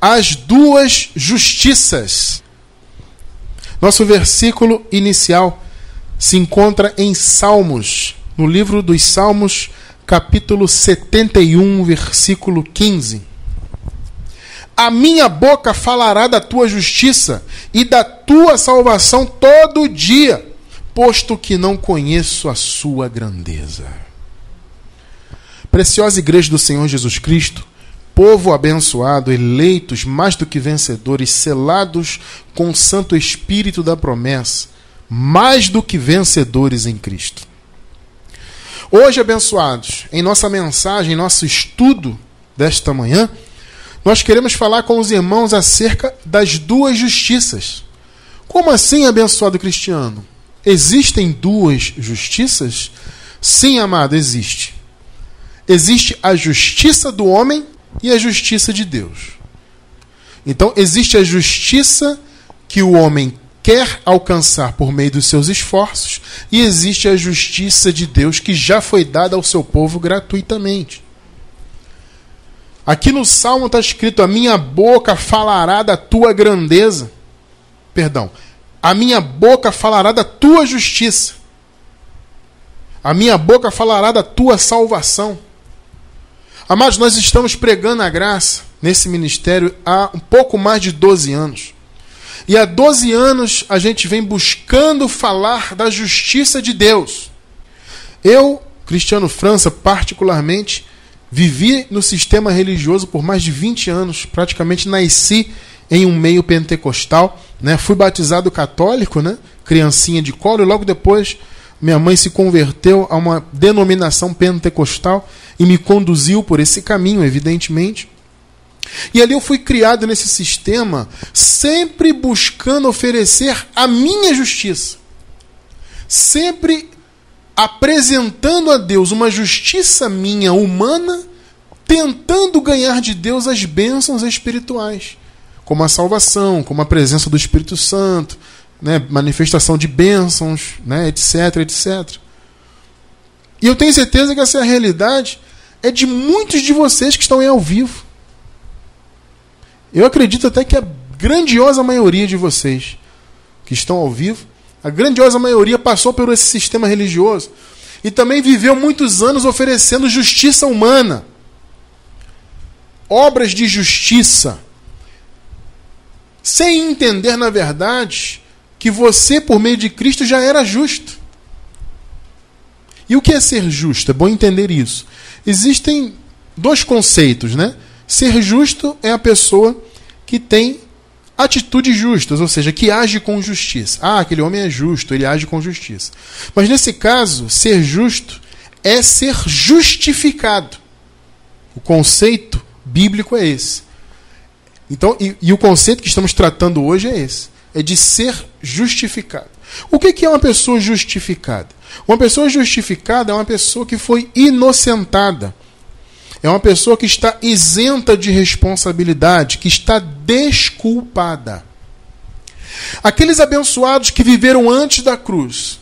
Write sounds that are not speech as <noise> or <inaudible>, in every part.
as duas justiças. Nosso versículo inicial se encontra em Salmos, no livro dos Salmos, capítulo 71, versículo 15. A minha boca falará da tua justiça e da tua salvação todo dia, posto que não conheço a sua grandeza. Preciosa Igreja do Senhor Jesus Cristo, povo abençoado, eleitos mais do que vencedores, selados com o Santo Espírito da promessa, mais do que vencedores em Cristo. Hoje, abençoados, em nossa mensagem, em nosso estudo desta manhã, nós queremos falar com os irmãos acerca das duas justiças. Como assim, abençoado cristiano? Existem duas justiças? Sim, amado, existe. Existe a justiça do homem e a justiça de Deus. Então, existe a justiça que o homem quer alcançar por meio dos seus esforços, e existe a justiça de Deus que já foi dada ao seu povo gratuitamente. Aqui no Salmo está escrito: A minha boca falará da tua grandeza. Perdão. A minha boca falará da tua justiça. A minha boca falará da tua salvação. Amados, nós estamos pregando a graça nesse ministério há um pouco mais de 12 anos. E há 12 anos a gente vem buscando falar da justiça de Deus. Eu, Cristiano França, particularmente, vivi no sistema religioso por mais de 20 anos, praticamente nasci em um meio pentecostal, né? Fui batizado católico, né? Criancinha de colo e logo depois minha mãe se converteu a uma denominação pentecostal e me conduziu por esse caminho, evidentemente. E ali eu fui criado nesse sistema, sempre buscando oferecer a minha justiça. Sempre apresentando a Deus uma justiça minha humana, tentando ganhar de Deus as bênçãos espirituais, como a salvação, como a presença do Espírito Santo, né, manifestação de bênçãos, né, etc, etc. E eu tenho certeza que essa é a realidade é de muitos de vocês que estão aí ao vivo. Eu acredito até que a grandiosa maioria de vocês que estão ao vivo, a grandiosa maioria passou por esse sistema religioso e também viveu muitos anos oferecendo justiça humana, obras de justiça, sem entender, na verdade, que você, por meio de Cristo, já era justo. E o que é ser justo? É bom entender isso. Existem dois conceitos, né? Ser justo é a pessoa que tem atitudes justas, ou seja, que age com justiça. Ah, aquele homem é justo, ele age com justiça. Mas nesse caso, ser justo é ser justificado. O conceito bíblico é esse. Então, e, e o conceito que estamos tratando hoje é esse: é de ser justificado. O que é uma pessoa justificada? Uma pessoa justificada é uma pessoa que foi inocentada. É uma pessoa que está isenta de responsabilidade, que está desculpada. Aqueles abençoados que viveram antes da cruz,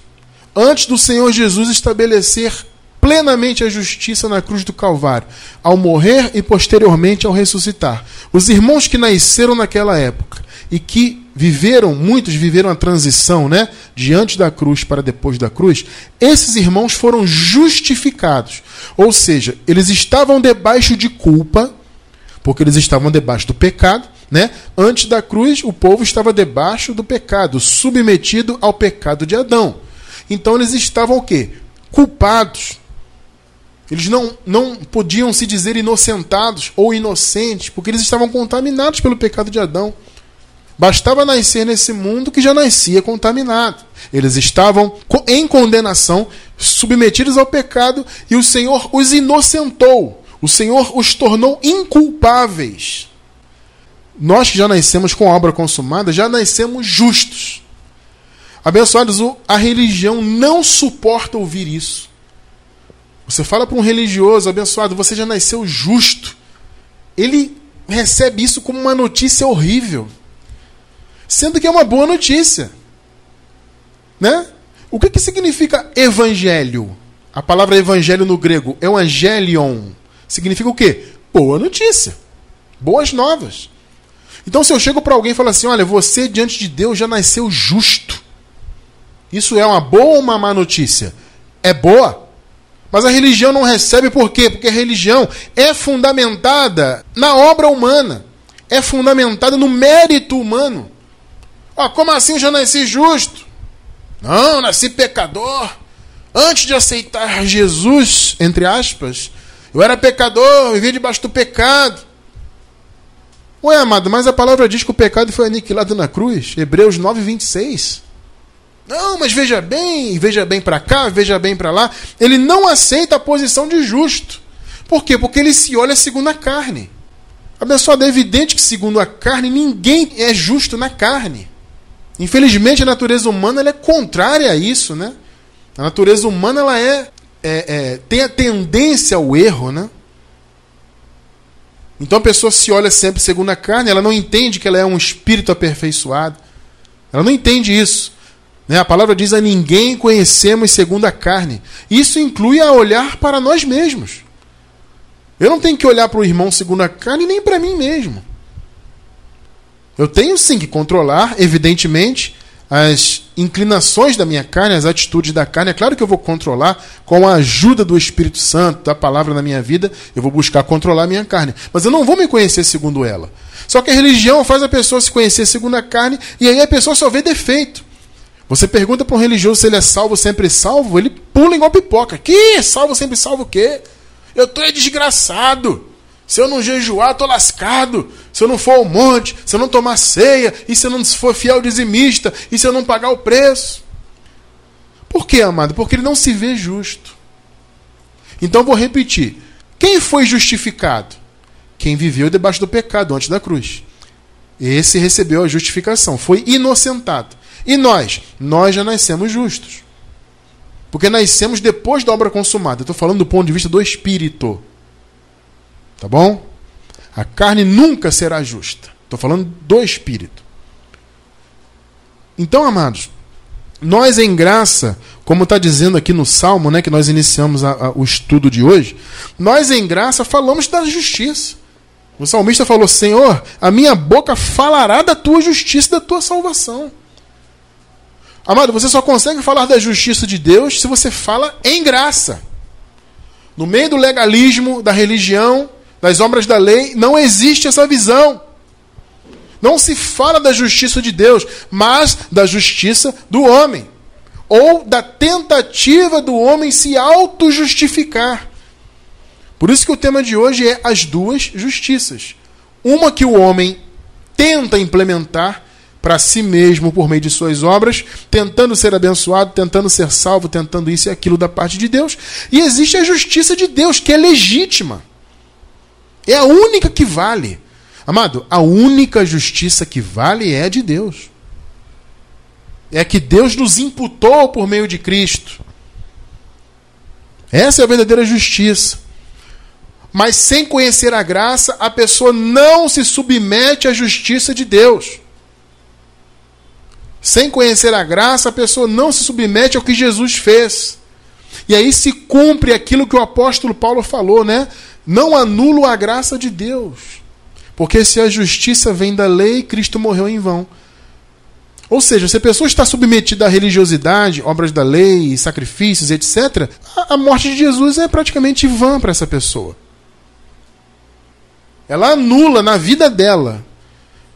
antes do Senhor Jesus estabelecer plenamente a justiça na cruz do Calvário, ao morrer e posteriormente ao ressuscitar. Os irmãos que nasceram naquela época e que viveram, muitos viveram a transição, né, diante da cruz para depois da cruz, esses irmãos foram justificados. Ou seja, eles estavam debaixo de culpa, porque eles estavam debaixo do pecado, né? Antes da cruz, o povo estava debaixo do pecado, submetido ao pecado de Adão. Então eles estavam o quê? Culpados. Eles não, não podiam se dizer inocentados ou inocentes, porque eles estavam contaminados pelo pecado de Adão. Bastava nascer nesse mundo que já nascia contaminado. Eles estavam em condenação, submetidos ao pecado, e o Senhor os inocentou. O Senhor os tornou inculpáveis. Nós que já nascemos com a obra consumada, já nascemos justos. Abençoados, a religião não suporta ouvir isso. Você fala para um religioso, abençoado, você já nasceu justo. Ele recebe isso como uma notícia horrível sendo que é uma boa notícia. Né? O que, que significa evangelho? A palavra evangelho no grego é um angelion. Significa o quê? Boa notícia. Boas novas. Então, se eu chego para alguém e falo assim: olha, você diante de Deus já nasceu justo. Isso é uma boa ou uma má notícia? É boa. Mas a religião não recebe por quê? Porque a religião é fundamentada na obra humana, é fundamentada no mérito humano. Ah, como assim eu já nasci justo? Não, nasci pecador. Antes de aceitar Jesus, entre aspas, eu era pecador, vivia debaixo do pecado. Ué, amado, mas a palavra diz que o pecado foi aniquilado na cruz. Hebreus 9, 26. Não, mas veja bem, veja bem para cá, veja bem para lá. Ele não aceita a posição de justo. Por quê? Porque ele se olha segundo a carne. Abençoado, é evidente que segundo a carne ninguém é justo na carne. Infelizmente a natureza humana é contrária a isso, né? A natureza humana ela é, é, é, tem a tendência ao erro, né? Então a pessoa se olha sempre segundo a carne, ela não entende que ela é um espírito aperfeiçoado. Ela não entende isso. Né? A palavra diz a ninguém conhecemos segundo a carne. Isso inclui a olhar para nós mesmos. Eu não tenho que olhar para o irmão segundo a carne nem para mim mesmo. Eu tenho sim que controlar, evidentemente, as inclinações da minha carne, as atitudes da carne. É claro que eu vou controlar com a ajuda do Espírito Santo, da palavra na minha vida, eu vou buscar controlar a minha carne. Mas eu não vou me conhecer segundo ela. Só que a religião faz a pessoa se conhecer segundo a carne e aí a pessoa só vê defeito. Você pergunta para um religioso se ele é salvo, sempre salvo, ele pula igual pipoca. Que? Salvo, sempre salvo o quê? Eu tô é desgraçado. Se eu não jejuar, tô lascado. Se eu não for ao monte, se eu não tomar ceia, e se eu não for fiel dizimista, e se eu não pagar o preço. Por quê, amado? Porque ele não se vê justo. Então vou repetir. Quem foi justificado? Quem viveu debaixo do pecado antes da cruz. Esse recebeu a justificação, foi inocentado. E nós? Nós já nascemos justos. Porque nascemos depois da obra consumada. Estou falando do ponto de vista do espírito. Tá bom? A carne nunca será justa. Estou falando do espírito. Então, amados, nós em graça, como está dizendo aqui no Salmo, né, que nós iniciamos a, a, o estudo de hoje, nós em graça falamos da justiça. O salmista falou: Senhor, a minha boca falará da tua justiça, da tua salvação. Amado, você só consegue falar da justiça de Deus se você fala em graça. No meio do legalismo, da religião, das obras da lei, não existe essa visão. Não se fala da justiça de Deus, mas da justiça do homem. Ou da tentativa do homem se auto-justificar. Por isso que o tema de hoje é as duas justiças. Uma que o homem tenta implementar para si mesmo por meio de suas obras, tentando ser abençoado, tentando ser salvo, tentando isso e aquilo da parte de Deus. E existe a justiça de Deus, que é legítima. É a única que vale. Amado, a única justiça que vale é a de Deus. É que Deus nos imputou por meio de Cristo. Essa é a verdadeira justiça. Mas sem conhecer a graça, a pessoa não se submete à justiça de Deus. Sem conhecer a graça, a pessoa não se submete ao que Jesus fez. E aí se cumpre aquilo que o apóstolo Paulo falou, né? Não anulo a graça de Deus. Porque se a justiça vem da lei, Cristo morreu em vão. Ou seja, se a pessoa está submetida à religiosidade, obras da lei, sacrifícios, etc., a morte de Jesus é praticamente vã para essa pessoa. Ela anula na vida dela.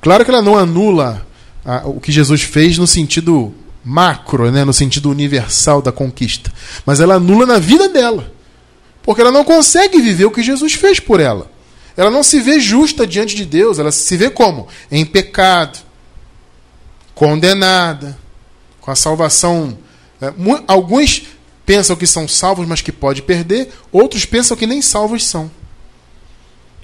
Claro que ela não anula o que Jesus fez no sentido macro, né, no sentido universal da conquista. Mas ela anula na vida dela. Porque ela não consegue viver o que Jesus fez por ela. Ela não se vê justa diante de Deus, ela se vê como? Em pecado, condenada, com a salvação. É, alguns pensam que são salvos, mas que pode perder, outros pensam que nem salvos são.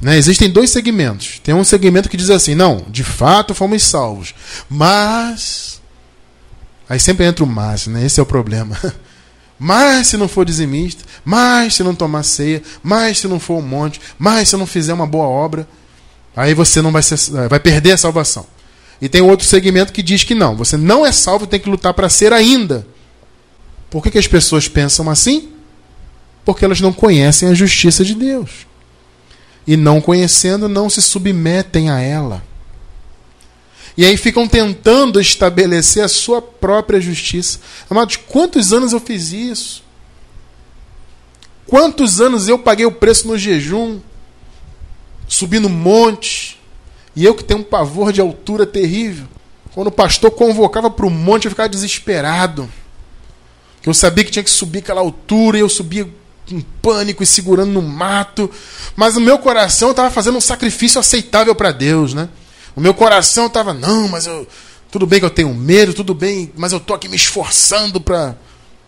Né? Existem dois segmentos. Tem um segmento que diz assim: não, de fato fomos salvos, mas. Aí sempre entra o mas, né? esse é o problema. <laughs> Mas se não for dizimista, mas se não tomar ceia, mas se não for um monte, mas se não fizer uma boa obra, aí você não vai, ser, vai perder a salvação. E tem outro segmento que diz que não, você não é salvo, tem que lutar para ser ainda. Por que, que as pessoas pensam assim? Porque elas não conhecem a justiça de Deus e não conhecendo, não se submetem a ela. E aí ficam tentando estabelecer a sua própria justiça. Amados, quantos anos eu fiz isso? Quantos anos eu paguei o preço no jejum? Subi no monte. E eu que tenho um pavor de altura terrível. Quando o pastor convocava para o monte, eu ficava desesperado. Eu sabia que tinha que subir aquela altura e eu subia em pânico e segurando no mato. Mas o meu coração estava fazendo um sacrifício aceitável para Deus, né? O meu coração estava, não, mas eu. Tudo bem que eu tenho medo, tudo bem, mas eu tô aqui me esforçando para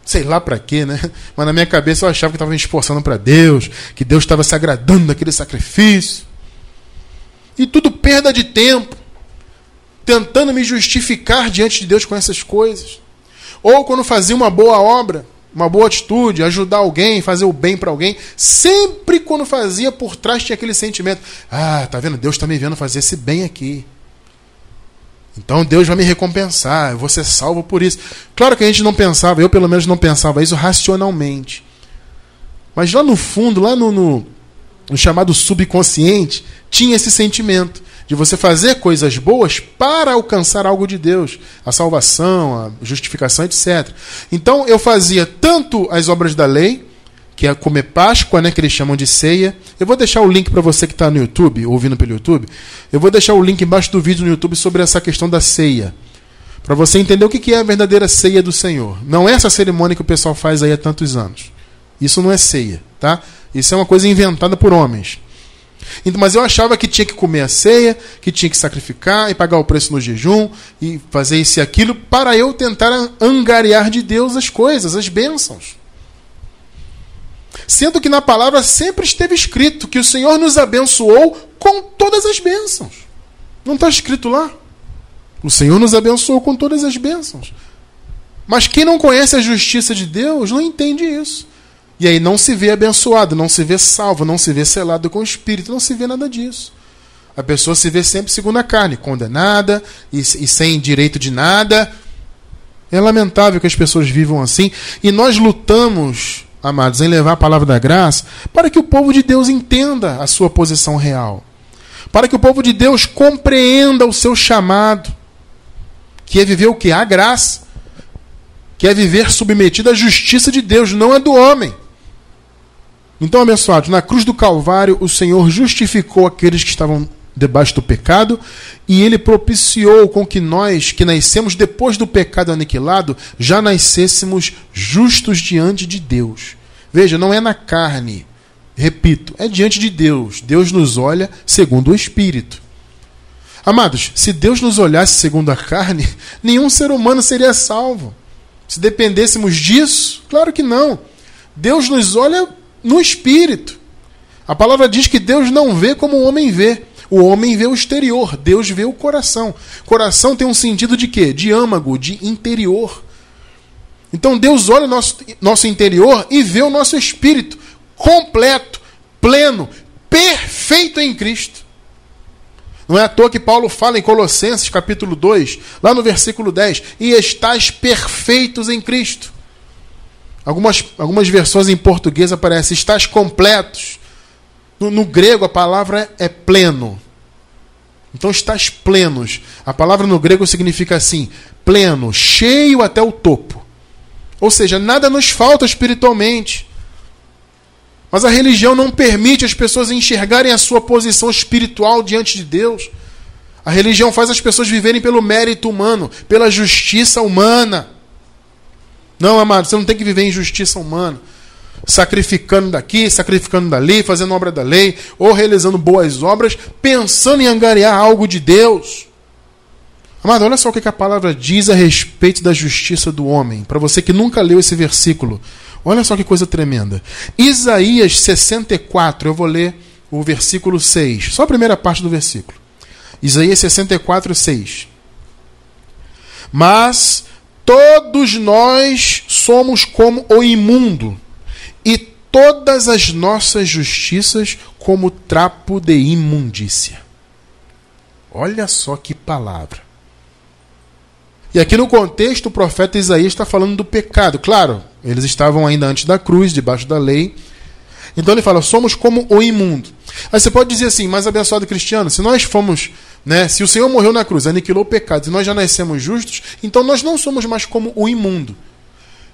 sei lá para quê, né? <laughs> Mas na minha cabeça eu achava que estava me esforçando para Deus, que Deus estava se agradando daquele sacrifício. E tudo perda de tempo, tentando me justificar diante de Deus com essas coisas. Ou quando fazia uma boa obra, uma boa atitude, ajudar alguém, fazer o bem para alguém, sempre quando fazia por trás tinha aquele sentimento: ah, tá vendo? Deus está me vendo fazer esse bem aqui. Então Deus vai me recompensar, eu vou ser salvo por isso. Claro que a gente não pensava, eu pelo menos não pensava isso racionalmente. Mas lá no fundo, lá no, no, no chamado subconsciente, tinha esse sentimento de você fazer coisas boas para alcançar algo de Deus, a salvação, a justificação, etc. Então eu fazia tanto as obras da lei, que é comer Páscoa, né, que eles chamam de ceia. Eu vou deixar o link para você que está no YouTube, ouvindo pelo YouTube. Eu vou deixar o link embaixo do vídeo no YouTube sobre essa questão da ceia. Para você entender o que é a verdadeira ceia do Senhor. Não é essa cerimônia que o pessoal faz aí há tantos anos. Isso não é ceia, tá? Isso é uma coisa inventada por homens. Mas eu achava que tinha que comer a ceia, que tinha que sacrificar e pagar o preço no jejum e fazer isso e aquilo para eu tentar angariar de Deus as coisas, as bênçãos. Sendo que na palavra sempre esteve escrito que o Senhor nos abençoou com todas as bênçãos. Não está escrito lá? O Senhor nos abençoou com todas as bênçãos. Mas quem não conhece a justiça de Deus não entende isso. E aí não se vê abençoado, não se vê salvo, não se vê selado com o Espírito, não se vê nada disso. A pessoa se vê sempre segundo a carne, condenada e, e sem direito de nada. É lamentável que as pessoas vivam assim. E nós lutamos, amados, em levar a palavra da graça para que o povo de Deus entenda a sua posição real. Para que o povo de Deus compreenda o seu chamado, que é viver o que? A graça. Que é viver submetido à justiça de Deus, não é do homem. Então, abençoados, na cruz do Calvário, o Senhor justificou aqueles que estavam debaixo do pecado e ele propiciou com que nós, que nascemos depois do pecado aniquilado, já nascêssemos justos diante de Deus. Veja, não é na carne, repito, é diante de Deus. Deus nos olha segundo o Espírito. Amados, se Deus nos olhasse segundo a carne, <laughs> nenhum ser humano seria salvo. Se dependêssemos disso, claro que não. Deus nos olha no espírito. A palavra diz que Deus não vê como o homem vê. O homem vê o exterior, Deus vê o coração. Coração tem um sentido de quê? De âmago, de interior. Então Deus olha o nosso, nosso interior e vê o nosso espírito completo, pleno, perfeito em Cristo. Não é à toa que Paulo fala em Colossenses capítulo 2, lá no versículo 10, e estáis perfeitos em Cristo. Algumas, algumas versões em português aparecem estás completos. No, no, grego a palavra é pleno. Então estás plenos. A palavra no grego significa assim: pleno, cheio até o topo. Ou seja, nada nos falta espiritualmente. Mas a religião não permite as pessoas enxergarem a sua posição espiritual diante de Deus. A religião faz as pessoas viverem pelo mérito humano, pela justiça humana. Não, amado, você não tem que viver em justiça humana. Sacrificando daqui, sacrificando dali, fazendo obra da lei, ou realizando boas obras, pensando em angariar algo de Deus. Amado, olha só o que a palavra diz a respeito da justiça do homem. Para você que nunca leu esse versículo, olha só que coisa tremenda. Isaías 64, eu vou ler o versículo 6, só a primeira parte do versículo. Isaías 64, 6. Mas Todos nós somos como o imundo, e todas as nossas justiças como trapo de imundícia. Olha só que palavra. E aqui no contexto, o profeta Isaías está falando do pecado. Claro, eles estavam ainda antes da cruz, debaixo da lei. Então ele fala: somos como o imundo. Aí você pode dizer assim, mas abençoado cristiano, se nós fomos Né? Se o Senhor morreu na cruz, aniquilou pecados e nós já nascemos justos, então nós não somos mais como o imundo.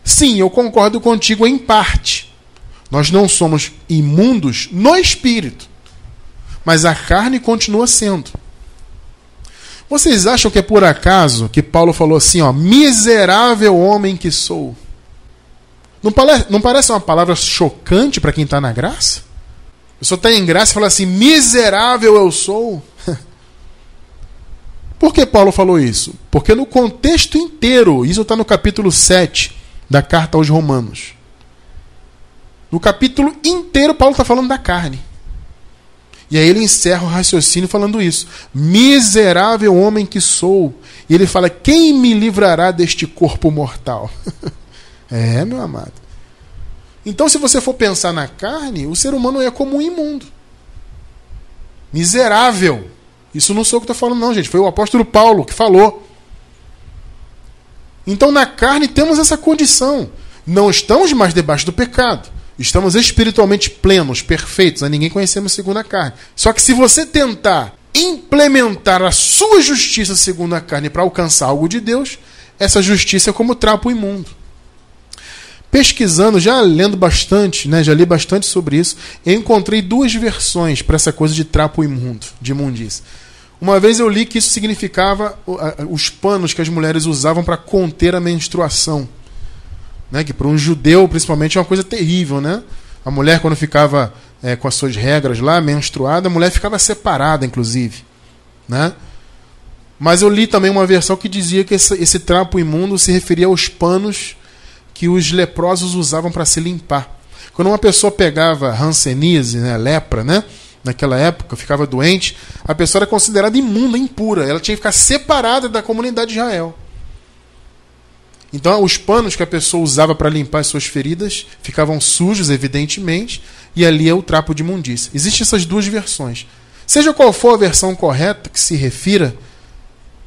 Sim, eu concordo contigo em parte. Nós não somos imundos no espírito, mas a carne continua sendo. Vocês acham que é por acaso que Paulo falou assim, ó, miserável homem que sou? Não parece, não parece uma palavra chocante para quem está na graça? A pessoa está em graça e fala assim, miserável eu sou. Por que Paulo falou isso? Porque no contexto inteiro, isso está no capítulo 7 da carta aos Romanos. No capítulo inteiro, Paulo está falando da carne. E aí ele encerra o raciocínio falando isso. Miserável homem que sou. E ele fala: Quem me livrará deste corpo mortal? <laughs> é, meu amado. Então, se você for pensar na carne, o ser humano é como um imundo. Miserável. Isso não sou eu que estou falando, não, gente. Foi o apóstolo Paulo que falou. Então, na carne, temos essa condição. Não estamos mais debaixo do pecado. Estamos espiritualmente plenos, perfeitos. A ninguém conhecemos segundo a carne. Só que se você tentar implementar a sua justiça segundo a carne para alcançar algo de Deus, essa justiça é como trapo imundo. Pesquisando, já lendo bastante, né, já li bastante sobre isso, encontrei duas versões para essa coisa de trapo imundo, de imundícia. Uma vez eu li que isso significava os panos que as mulheres usavam para conter a menstruação. Né? Que para um judeu, principalmente, é uma coisa terrível. Né? A mulher, quando ficava é, com as suas regras lá, menstruada, a mulher ficava separada, inclusive. Né? Mas eu li também uma versão que dizia que esse, esse trapo imundo se referia aos panos que os leprosos usavam para se limpar. Quando uma pessoa pegava hanseníase, né, lepra, né? Naquela época, ficava doente, a pessoa era considerada imunda, impura. Ela tinha que ficar separada da comunidade de Israel. Então, os panos que a pessoa usava para limpar as suas feridas ficavam sujos, evidentemente, e ali é o trapo de imundícia. Existem essas duas versões. Seja qual for a versão correta que se refira,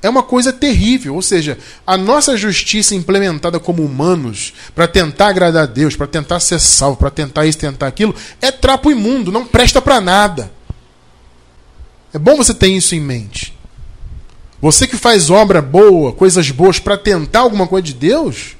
é uma coisa terrível. Ou seja, a nossa justiça implementada como humanos para tentar agradar a Deus, para tentar ser salvo, para tentar isso, tentar aquilo, é trapo imundo, não presta para nada. É bom você ter isso em mente. Você que faz obra boa, coisas boas para tentar alguma coisa de Deus,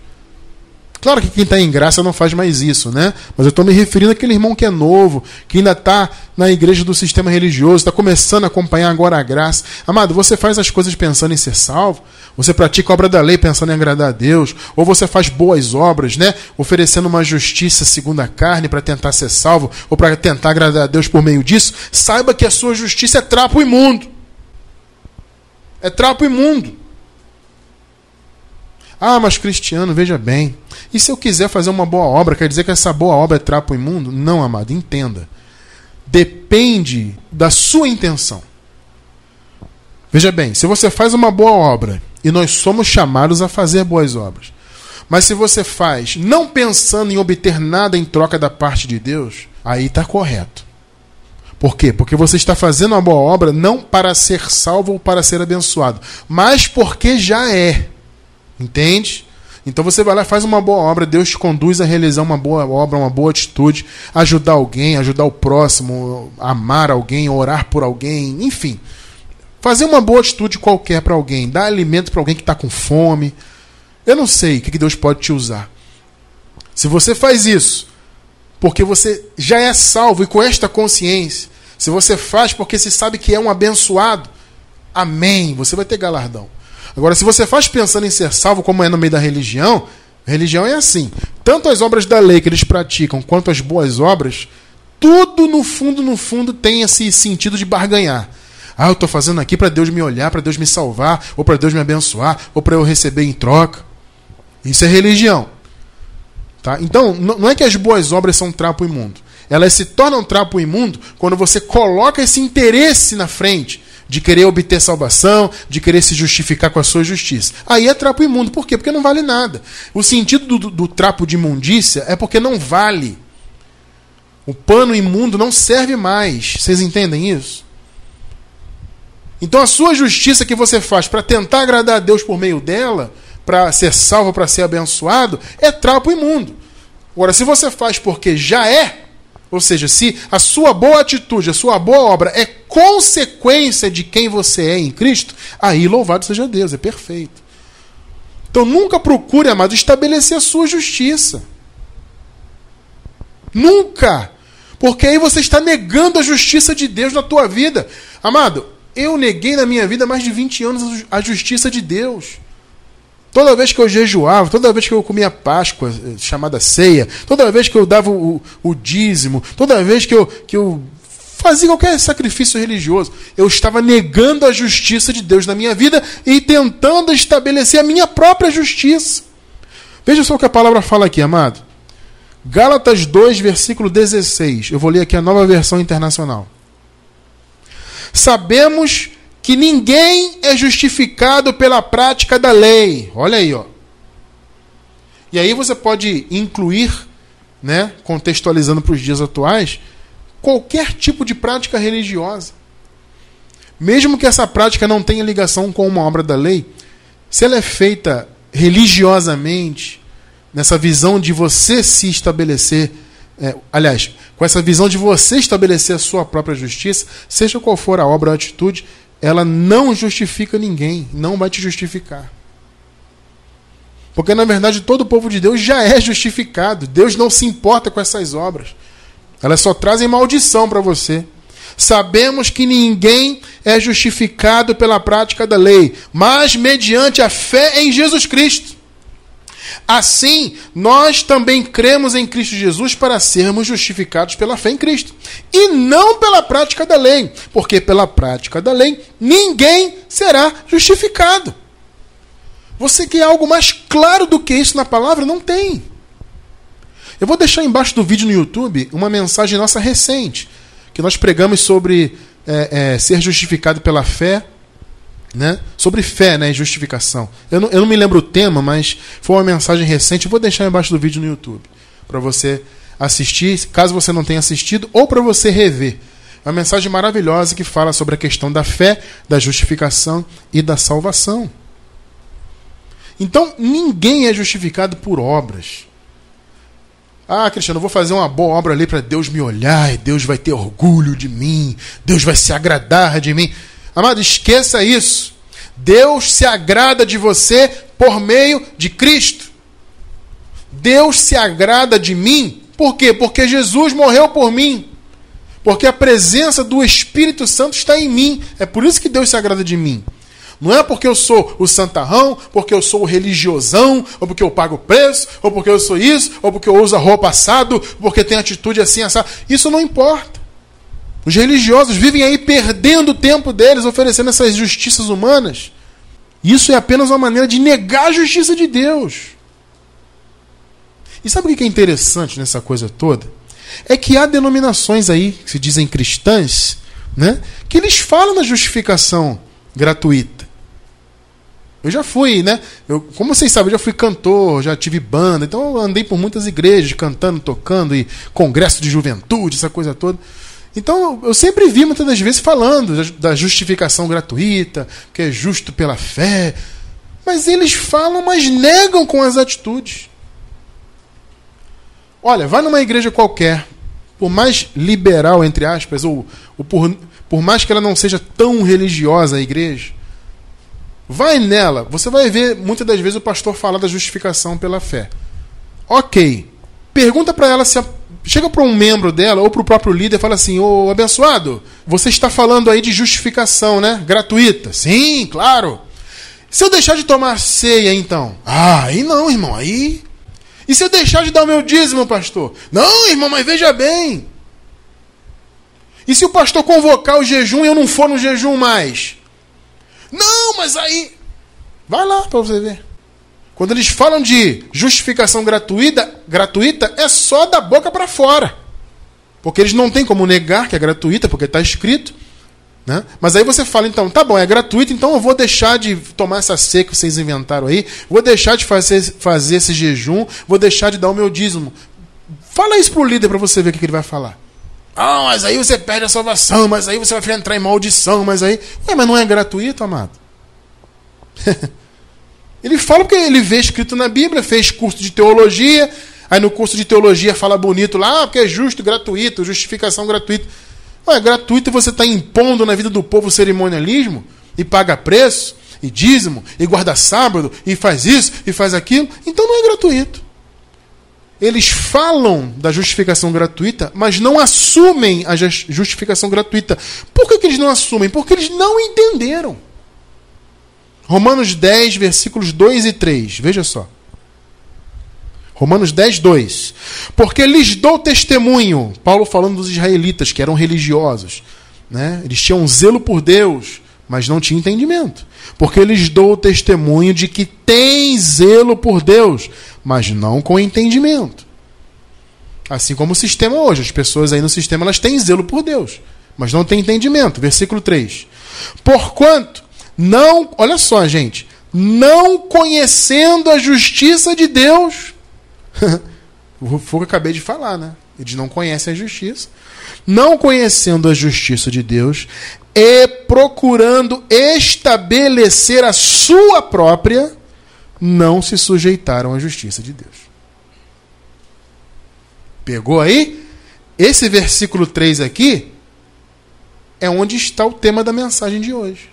Claro que quem está em graça não faz mais isso, né? Mas eu estou me referindo àquele irmão que é novo, que ainda está na igreja do sistema religioso, está começando a acompanhar agora a graça. Amado, você faz as coisas pensando em ser salvo? Você pratica a obra da lei pensando em agradar a Deus? Ou você faz boas obras, né? Oferecendo uma justiça segundo a carne para tentar ser salvo? Ou para tentar agradar a Deus por meio disso? Saiba que a sua justiça é trapo imundo. É trapo imundo. Ah, mas Cristiano, veja bem. E se eu quiser fazer uma boa obra, quer dizer que essa boa obra é trapo imundo? Não, amado, entenda. Depende da sua intenção. Veja bem, se você faz uma boa obra, e nós somos chamados a fazer boas obras, mas se você faz não pensando em obter nada em troca da parte de Deus, aí está correto. Por quê? Porque você está fazendo uma boa obra não para ser salvo ou para ser abençoado, mas porque já é. Entende? Então você vai lá, faz uma boa obra, Deus te conduz a realizar uma boa obra, uma boa atitude, ajudar alguém, ajudar o próximo, amar alguém, orar por alguém, enfim. Fazer uma boa atitude qualquer para alguém, dar alimento para alguém que está com fome. Eu não sei o que Deus pode te usar. Se você faz isso porque você já é salvo e com esta consciência, se você faz porque se sabe que é um abençoado, amém, você vai ter galardão. Agora, se você faz pensando em ser salvo, como é no meio da religião, religião é assim. Tanto as obras da lei que eles praticam, quanto as boas obras, tudo no fundo, no fundo, tem esse sentido de barganhar. Ah, eu estou fazendo aqui para Deus me olhar, para Deus me salvar, ou para Deus me abençoar, ou para eu receber em troca. Isso é religião. Tá? Então, não é que as boas obras são trapo imundo. Elas se tornam trapo imundo quando você coloca esse interesse na frente de querer obter salvação, de querer se justificar com a sua justiça. Aí é trapo imundo. Por quê? Porque não vale nada. O sentido do, do trapo de imundícia é porque não vale. O pano imundo não serve mais. Vocês entendem isso? Então a sua justiça que você faz para tentar agradar a Deus por meio dela, para ser salvo, para ser abençoado, é trapo imundo. Agora, se você faz porque já é, ou seja, se a sua boa atitude, a sua boa obra é consequência de quem você é em Cristo, aí louvado seja Deus, é perfeito. Então nunca procure, amado, estabelecer a sua justiça. Nunca! Porque aí você está negando a justiça de Deus na tua vida. Amado, eu neguei na minha vida mais de 20 anos a justiça de Deus. Toda vez que eu jejuava, toda vez que eu comia Páscoa, eh, chamada ceia, toda vez que eu dava o, o dízimo, toda vez que eu, que eu fazia qualquer sacrifício religioso, eu estava negando a justiça de Deus na minha vida e tentando estabelecer a minha própria justiça. Veja só o que a palavra fala aqui, amado. Gálatas 2, versículo 16. Eu vou ler aqui a nova versão internacional. Sabemos que ninguém é justificado pela prática da lei. Olha aí, ó. E aí você pode incluir, né, contextualizando para os dias atuais, qualquer tipo de prática religiosa. Mesmo que essa prática não tenha ligação com uma obra da lei, se ela é feita religiosamente, nessa visão de você se estabelecer, é, aliás, com essa visão de você estabelecer a sua própria justiça, seja qual for a obra ou a atitude, ela não justifica ninguém, não vai te justificar. Porque na verdade todo o povo de Deus já é justificado. Deus não se importa com essas obras. Elas só trazem maldição para você. Sabemos que ninguém é justificado pela prática da lei, mas mediante a fé em Jesus Cristo. Assim, nós também cremos em Cristo Jesus para sermos justificados pela fé em Cristo, e não pela prática da lei, porque pela prática da lei ninguém será justificado. Você quer algo mais claro do que isso na palavra? Não tem. Eu vou deixar embaixo do vídeo no YouTube uma mensagem nossa recente, que nós pregamos sobre é, é, ser justificado pela fé né? Sobre fé né, e justificação. Eu não, eu não me lembro o tema, mas foi uma mensagem recente. Eu vou deixar embaixo do vídeo no YouTube para você assistir, caso você não tenha assistido, ou para você rever. É uma mensagem maravilhosa que fala sobre a questão da fé, da justificação e da salvação. Então, ninguém é justificado por obras. Ah, Cristiano, eu vou fazer uma boa obra ali para Deus me olhar e Deus vai ter orgulho de mim, Deus vai se agradar de mim. Amado, esqueça isso. Deus se agrada de você por meio de Cristo. Deus se agrada de mim, por quê? Porque Jesus morreu por mim. Porque a presença do Espírito Santo está em mim. É por isso que Deus se agrada de mim. Não é porque eu sou o santarrão, porque eu sou o religiosão, ou porque eu pago preço, ou porque eu sou isso, ou porque eu uso a roupa assado, porque tem atitude assim, assado. Isso não importa. Os religiosos vivem aí perdendo o tempo deles oferecendo essas justiças humanas. Isso é apenas uma maneira de negar a justiça de Deus. E sabe o que é interessante nessa coisa toda? É que há denominações aí, que se dizem cristãs, né, que eles falam da justificação gratuita. Eu já fui, né? Eu, como vocês sabem, eu já fui cantor, já tive banda, então eu andei por muitas igrejas, cantando, tocando, e congresso de juventude, essa coisa toda. Então, eu sempre vi muitas das vezes falando da justificação gratuita, que é justo pela fé. Mas eles falam, mas negam com as atitudes. Olha, vai numa igreja qualquer, por mais liberal, entre aspas, ou, ou por, por mais que ela não seja tão religiosa a igreja, vai nela, você vai ver muitas das vezes o pastor falar da justificação pela fé. Ok. Pergunta para ela se a chega para um membro dela ou para o próprio líder e fala assim: Ô abençoado, você está falando aí de justificação, né? Gratuita. Sim, claro. Se eu deixar de tomar ceia, então? Ah, aí não, irmão, aí. E se eu deixar de dar o meu dízimo, pastor? Não, irmão, mas veja bem. E se o pastor convocar o jejum e eu não for no jejum mais? Não, mas aí. Vai lá para você ver. Quando eles falam de justificação gratuita, gratuita é só da boca para fora. Porque eles não têm como negar que é gratuita, porque está escrito. Né? Mas aí você fala, então, tá bom, é gratuito, então eu vou deixar de tomar essa seca que vocês inventaram aí, vou deixar de fazer, fazer esse jejum, vou deixar de dar o meu dízimo. Fala isso pro líder para você ver o que ele vai falar. Ah, mas aí você perde a salvação, mas aí você vai entrar em maldição, mas aí. Ué, mas não é gratuito, amado? <laughs> Ele fala porque ele vê escrito na Bíblia, fez curso de teologia, aí no curso de teologia fala bonito lá, ah, porque é justo, gratuito, justificação gratuita. Ué, gratuito e você está impondo na vida do povo cerimonialismo e paga preço, e dízimo, e guarda sábado, e faz isso, e faz aquilo. Então não é gratuito. Eles falam da justificação gratuita, mas não assumem a justificação gratuita. Por que, que eles não assumem? Porque eles não entenderam. Romanos 10, versículos 2 e 3. Veja só. Romanos 10, 2. Porque lhes dou testemunho, Paulo falando dos israelitas que eram religiosos, né? eles tinham zelo por Deus, mas não tinham entendimento. Porque lhes dou testemunho de que têm zelo por Deus, mas não com entendimento. Assim como o sistema hoje, as pessoas aí no sistema elas têm zelo por Deus, mas não têm entendimento. Versículo 3. Porquanto não, olha só, gente, não conhecendo a justiça de Deus, Foi <laughs> o que acabei de falar, né? Eles não conhecem a justiça. Não conhecendo a justiça de Deus e procurando estabelecer a sua própria, não se sujeitaram à justiça de Deus. Pegou aí? Esse versículo 3 aqui é onde está o tema da mensagem de hoje.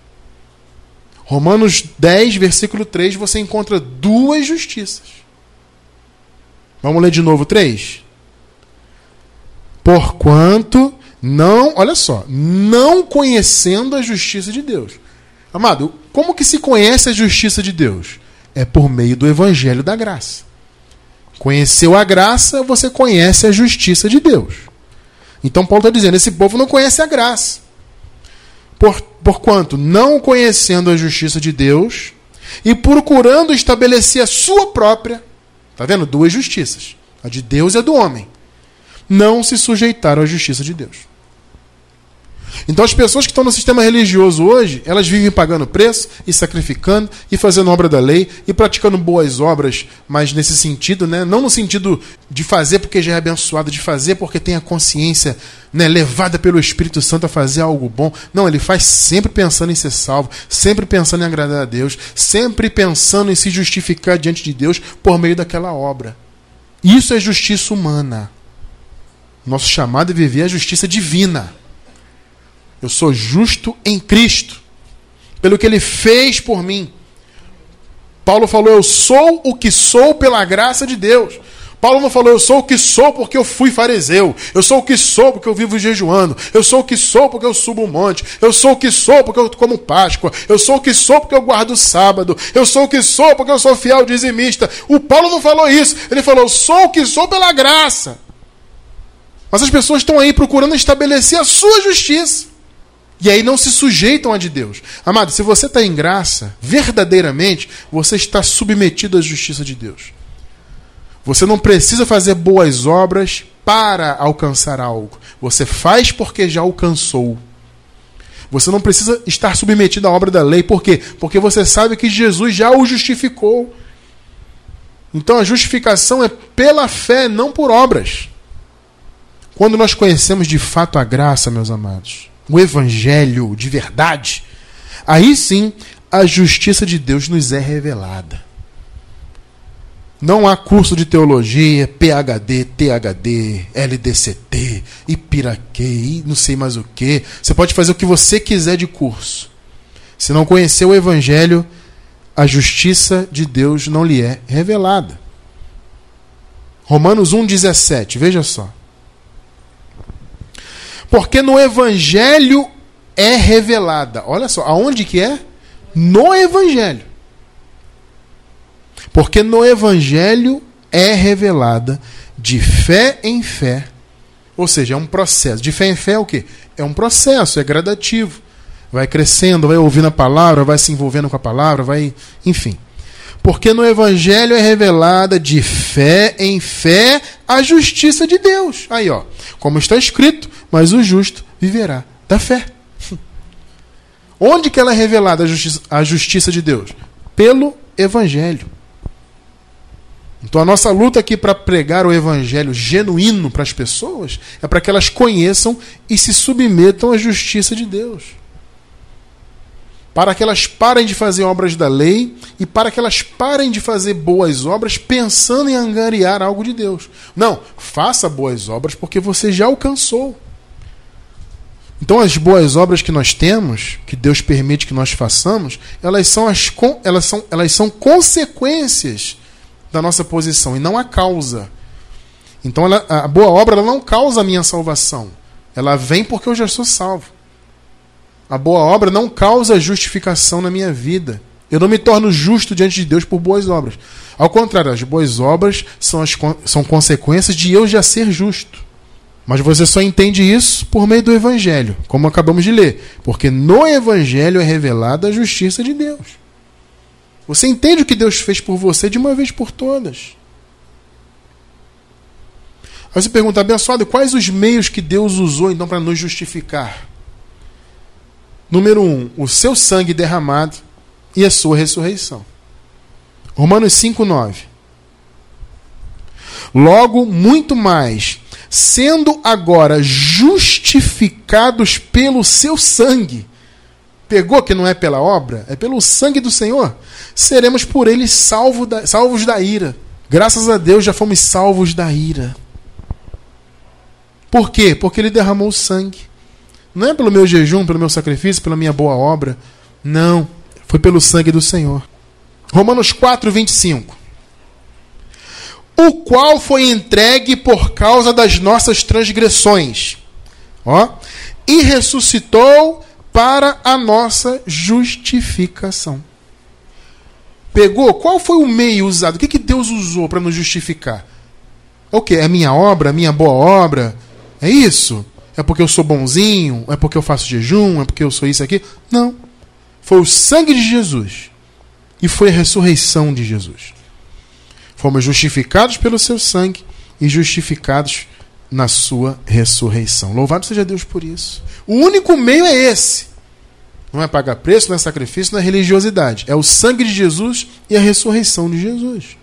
Romanos 10, versículo 3, você encontra duas justiças. Vamos ler de novo três. Porquanto não, olha só, não conhecendo a justiça de Deus. Amado, como que se conhece a justiça de Deus? É por meio do evangelho da graça. Conheceu a graça, você conhece a justiça de Deus. Então Paulo está dizendo: esse povo não conhece a graça. Por, porquanto, não conhecendo a justiça de Deus e procurando estabelecer a sua própria, Está vendo? Duas justiças. A de Deus e a do homem. Não se sujeitaram à justiça de Deus. Então as pessoas que estão no sistema religioso hoje, elas vivem pagando preço e sacrificando e fazendo obra da lei e praticando boas obras, mas nesse sentido, né? não no sentido de fazer porque já é abençoado, de fazer porque tem a consciência né, levada pelo Espírito Santo a fazer algo bom. Não, ele faz sempre pensando em ser salvo, sempre pensando em agradar a Deus, sempre pensando em se justificar diante de Deus por meio daquela obra. Isso é justiça humana. Nosso chamado é viver a justiça divina. Eu sou justo em Cristo, pelo que ele fez por mim. Paulo falou: Eu sou o que sou pela graça de Deus. Paulo não falou, eu sou o que sou porque eu fui fariseu. Eu sou o que sou porque eu vivo jejuando. Eu sou o que sou porque eu subo um monte. Eu sou o que sou porque eu como Páscoa. Eu sou o que sou porque eu guardo o sábado. Eu sou o que sou porque eu sou fiel dizimista. O Paulo não falou isso. Ele falou, eu sou o que sou pela graça. Mas as pessoas estão aí procurando estabelecer a sua justiça. E aí não se sujeitam a de Deus. Amado, se você está em graça, verdadeiramente, você está submetido à justiça de Deus. Você não precisa fazer boas obras para alcançar algo. Você faz porque já alcançou. Você não precisa estar submetido à obra da lei. Por quê? Porque você sabe que Jesus já o justificou. Então a justificação é pela fé, não por obras. Quando nós conhecemos de fato a graça, meus amados, o evangelho de verdade, aí sim a justiça de Deus nos é revelada. Não há curso de teologia, PhD, THD, LDCT, Ipiraquê, não sei mais o que. Você pode fazer o que você quiser de curso. Se não conhecer o Evangelho, a justiça de Deus não lhe é revelada. Romanos 1,17, veja só. Porque no evangelho é revelada. Olha só, aonde que é? No evangelho. Porque no evangelho é revelada de fé em fé. Ou seja, é um processo. De fé em fé é o quê? É um processo, é gradativo. Vai crescendo, vai ouvindo a palavra, vai se envolvendo com a palavra, vai. Enfim. Porque no Evangelho é revelada de fé em fé a justiça de Deus. Aí, ó. Como está escrito, mas o justo viverá da fé. Onde que ela é revelada a justiça, a justiça de Deus? Pelo Evangelho. Então a nossa luta aqui para pregar o evangelho genuíno para as pessoas é para que elas conheçam e se submetam à justiça de Deus. Para que elas parem de fazer obras da lei e para que elas parem de fazer boas obras pensando em angariar algo de Deus. Não, faça boas obras porque você já alcançou. Então, as boas obras que nós temos, que Deus permite que nós façamos, elas são, as, elas são, elas são consequências da nossa posição e não a causa. Então, ela, a boa obra não causa a minha salvação. Ela vem porque eu já sou salvo. A boa obra não causa justificação na minha vida. Eu não me torno justo diante de Deus por boas obras. Ao contrário, as boas obras são, as, são consequências de eu já ser justo. Mas você só entende isso por meio do Evangelho, como acabamos de ler. Porque no Evangelho é revelada a justiça de Deus. Você entende o que Deus fez por você de uma vez por todas. Aí você pergunta, abençoado, quais os meios que Deus usou então para nos justificar? Número um, o seu sangue derramado e a sua ressurreição. Romanos 5, 9. Logo, muito mais sendo agora justificados pelo seu sangue. Pegou que não é pela obra, é pelo sangue do Senhor. Seremos por ele salvo da, salvos da ira. Graças a Deus já fomos salvos da ira. Por quê? Porque ele derramou o sangue. Não é pelo meu jejum, pelo meu sacrifício, pela minha boa obra. Não. Foi pelo sangue do Senhor. Romanos 4, 25 o qual foi entregue por causa das nossas transgressões. Ó, e ressuscitou para a nossa justificação. Pegou? Qual foi o meio usado? O que, que Deus usou para nos justificar? O que? É a minha obra, a minha boa obra? É isso? É porque eu sou bonzinho? É porque eu faço jejum? É porque eu sou isso aqui? Não. Foi o sangue de Jesus. E foi a ressurreição de Jesus. Fomos justificados pelo seu sangue e justificados na sua ressurreição. Louvado seja Deus por isso. O único meio é esse. Não é pagar preço, não é sacrifício, não é religiosidade. É o sangue de Jesus e a ressurreição de Jesus.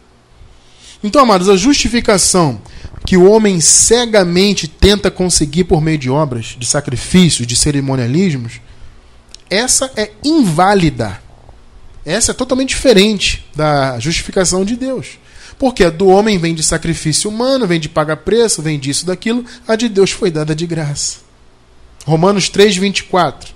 Então, amados, a justificação que o homem cegamente tenta conseguir por meio de obras, de sacrifícios, de cerimonialismos, essa é inválida. Essa é totalmente diferente da justificação de Deus. Porque a do homem vem de sacrifício humano, vem de pagar preço, vem disso, daquilo. A de Deus foi dada de graça. Romanos 3, 24.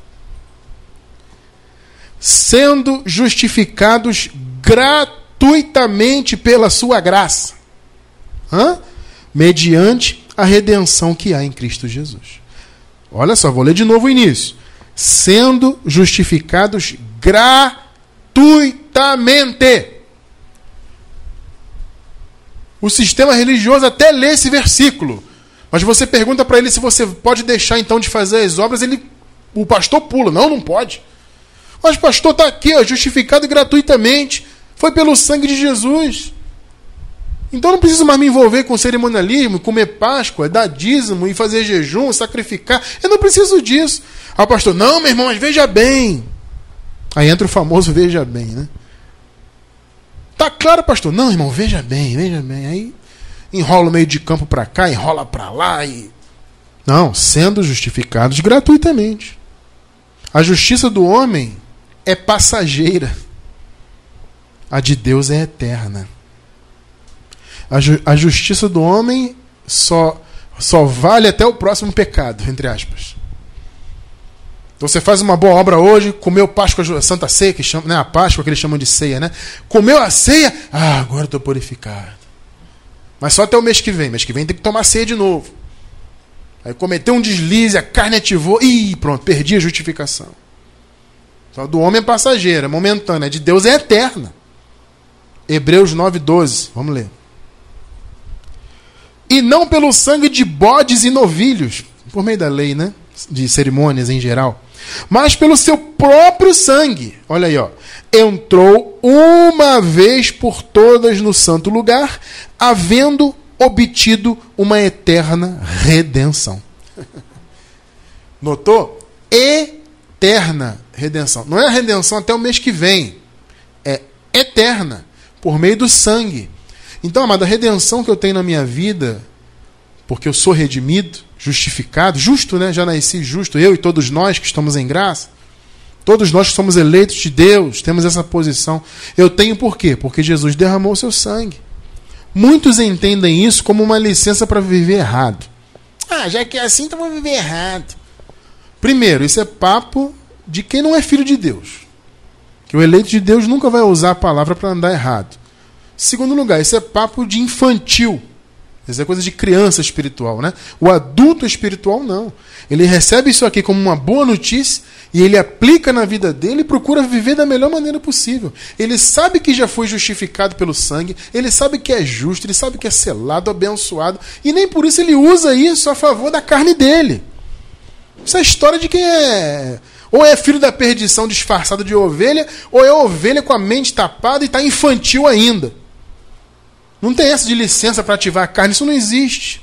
Sendo justificados gratuitamente pela sua graça, Hã? mediante a redenção que há em Cristo Jesus. Olha só, vou ler de novo o início. Sendo justificados gratuitamente o sistema religioso até lê esse versículo. Mas você pergunta para ele se você pode deixar então de fazer as obras, ele, o pastor pula. Não, não pode. Mas pastor está aqui, ó, justificado gratuitamente. Foi pelo sangue de Jesus. Então não preciso mais me envolver com cerimonialismo, comer Páscoa, dar dízimo e fazer jejum, sacrificar. Eu não preciso disso. Aí o pastor, não, meu irmão, mas veja bem. Aí entra o famoso veja bem, né? Tá claro, pastor? Não, irmão, veja bem, veja bem. Aí enrola o meio de campo para cá, enrola para lá e. Não, sendo justificados gratuitamente. A justiça do homem é passageira. A de Deus é eterna. A, ju a justiça do homem só, só vale até o próximo pecado, entre aspas. Então você faz uma boa obra hoje, comeu Páscoa, Santa Ceia, que chama, né, a Páscoa que eles chamam de ceia, né? Comeu a ceia, ah, agora estou purificado. Mas só até o mês que vem. Mês que vem tem que tomar ceia de novo. Aí cometeu um deslize, a carne ativou, e pronto, perdi a justificação. Só do homem é passageira, é momentânea, de Deus é eterna. Hebreus 9,12, vamos ler. E não pelo sangue de bodes e novilhos, por meio da lei, né? De cerimônias em geral mas pelo seu próprio sangue. Olha aí, ó. Entrou uma vez por todas no santo lugar, havendo obtido uma eterna redenção. <laughs> Notou? Eterna redenção. Não é a redenção até o mês que vem. É eterna, por meio do sangue. Então, amada, a redenção que eu tenho na minha vida, porque eu sou redimido, justificado, justo, né? Já nasci justo, eu e todos nós que estamos em graça. Todos nós que somos eleitos de Deus, temos essa posição. Eu tenho por quê? Porque Jesus derramou seu sangue. Muitos entendem isso como uma licença para viver errado. Ah, já que é assim, então vou viver errado. Primeiro, isso é papo de quem não é filho de Deus. Que o eleito de Deus nunca vai usar a palavra para andar errado. Segundo lugar, isso é papo de infantil. Isso é coisa de criança espiritual, né? O adulto espiritual não. Ele recebe isso aqui como uma boa notícia e ele aplica na vida dele e procura viver da melhor maneira possível. Ele sabe que já foi justificado pelo sangue, ele sabe que é justo, ele sabe que é selado, abençoado, e nem por isso ele usa isso a favor da carne dele. Isso é história de quem é. Ou é filho da perdição disfarçado de ovelha, ou é ovelha com a mente tapada e está infantil ainda. Não tem essa de licença para ativar a carne, isso não existe.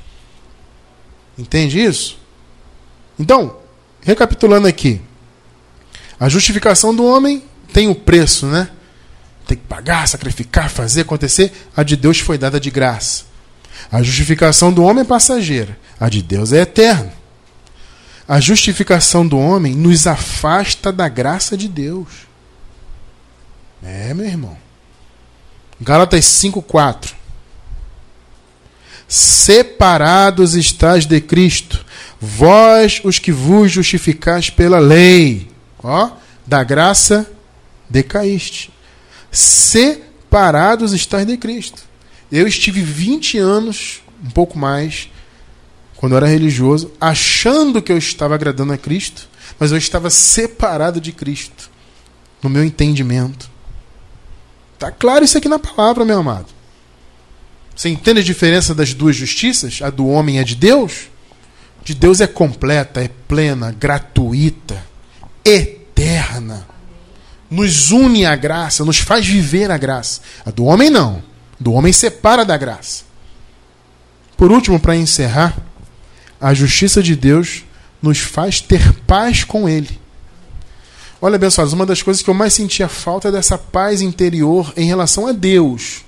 Entende isso? Então, recapitulando aqui. A justificação do homem tem o preço, né? Tem que pagar, sacrificar, fazer acontecer. A de Deus foi dada de graça. A justificação do homem é passageira. A de Deus é eterna. A justificação do homem nos afasta da graça de Deus. É, meu irmão. Gálatas 5:4 separados estáis de Cristo, vós os que vos justificais pela lei. Ó, da graça decaíste. Separados estáis de Cristo. Eu estive 20 anos, um pouco mais, quando eu era religioso, achando que eu estava agradando a Cristo, mas eu estava separado de Cristo, no meu entendimento. Está claro isso aqui na palavra, meu amado. Você entende a diferença das duas justiças? A do homem a de Deus? De Deus é completa, é plena, gratuita, eterna. Nos une a graça, nos faz viver a graça. A do homem não. Do homem separa da graça. Por último, para encerrar, a justiça de Deus nos faz ter paz com Ele. Olha, abençoados, uma das coisas que eu mais sentia falta é dessa paz interior em relação a Deus.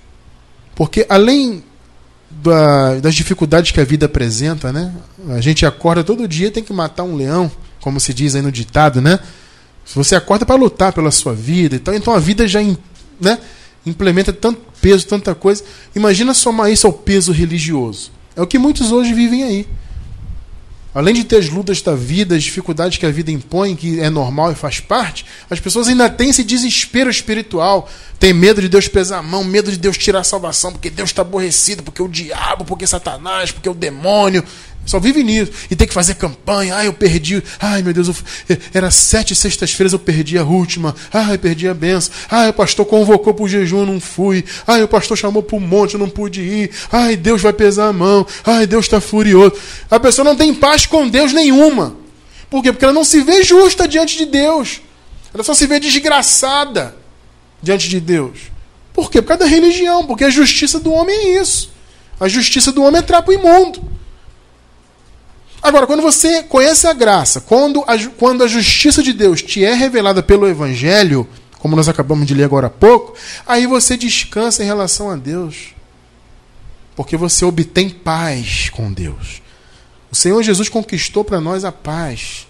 Porque além da, das dificuldades que a vida apresenta, né? A gente acorda todo dia tem que matar um leão, como se diz aí no ditado, né? Se você acorda para lutar pela sua vida e tal, então a vida já né, implementa tanto peso, tanta coisa. Imagina somar isso ao peso religioso. É o que muitos hoje vivem aí. Além de ter as lutas da vida, as dificuldades que a vida impõe, que é normal e faz parte, as pessoas ainda têm esse desespero espiritual. Tem medo de Deus pesar a mão, medo de Deus tirar a salvação, porque Deus está aborrecido, porque o diabo, porque Satanás, porque o demônio. Só vive nisso. E tem que fazer campanha. Ai, eu perdi. Ai, meu Deus, eu... era sete sextas-feiras, eu perdi a última. Ai, perdi a benção. Ai, o pastor convocou para o jejum, eu não fui. Ai, o pastor chamou para o monte, eu não pude ir. Ai, Deus vai pesar a mão. Ai, Deus está furioso. A pessoa não tem paz com Deus nenhuma. Por quê? Porque ela não se vê justa diante de Deus. Ela só se vê desgraçada diante de Deus. Por quê? Por causa da religião. Porque a justiça do homem é isso. A justiça do homem é trapo imundo. Agora, quando você conhece a graça, quando a, quando a justiça de Deus te é revelada pelo Evangelho, como nós acabamos de ler agora há pouco, aí você descansa em relação a Deus. Porque você obtém paz com Deus. O Senhor Jesus conquistou para nós a paz.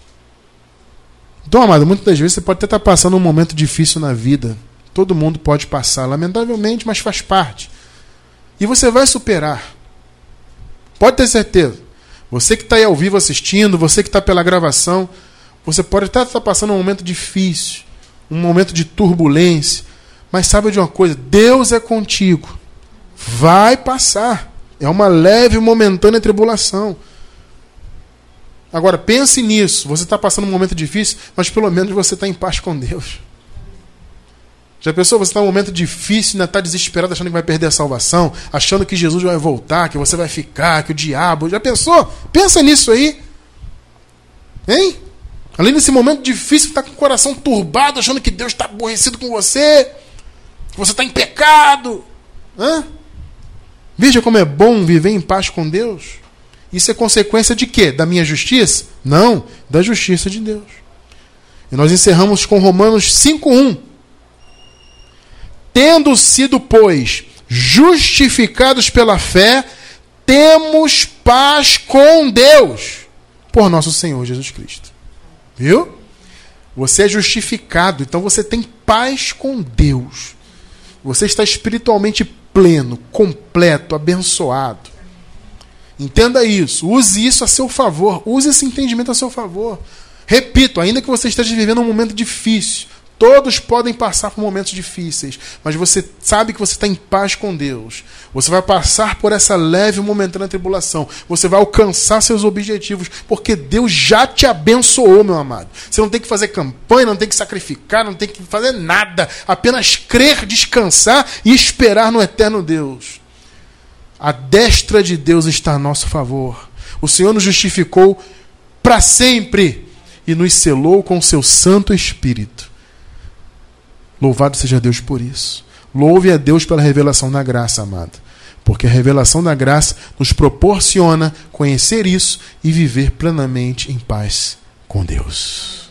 Então, amado, muitas das vezes você pode até estar passando um momento difícil na vida. Todo mundo pode passar, lamentavelmente, mas faz parte. E você vai superar. Pode ter certeza. Você que está aí ao vivo assistindo, você que está pela gravação, você pode estar passando um momento difícil, um momento de turbulência, mas sabe de uma coisa: Deus é contigo. Vai passar. É uma leve, momentânea tribulação. Agora, pense nisso. Você está passando um momento difícil, mas pelo menos você está em paz com Deus. Já pensou? Você está num momento difícil, ainda está desesperado, achando que vai perder a salvação, achando que Jesus vai voltar, que você vai ficar, que o diabo. Já pensou? Pensa nisso aí. Hein? Além desse momento difícil, está com o coração turbado, achando que Deus está aborrecido com você, que você está em pecado. Hã? Veja como é bom viver em paz com Deus. Isso é consequência de quê? Da minha justiça? Não, da justiça de Deus. E nós encerramos com Romanos 5:1. Tendo sido, pois, justificados pela fé, temos paz com Deus por nosso Senhor Jesus Cristo. Viu? Você é justificado, então você tem paz com Deus. Você está espiritualmente pleno, completo, abençoado. Entenda isso, use isso a seu favor, use esse entendimento a seu favor. Repito, ainda que você esteja vivendo um momento difícil, Todos podem passar por momentos difíceis, mas você sabe que você está em paz com Deus. Você vai passar por essa leve momentânea tribulação. Você vai alcançar seus objetivos, porque Deus já te abençoou, meu amado. Você não tem que fazer campanha, não tem que sacrificar, não tem que fazer nada. Apenas crer, descansar e esperar no eterno Deus. A destra de Deus está a nosso favor. O Senhor nos justificou para sempre e nos selou com o seu Santo Espírito. Louvado seja Deus por isso. Louve a Deus pela revelação da graça, amado. Porque a revelação da graça nos proporciona conhecer isso e viver plenamente em paz com Deus.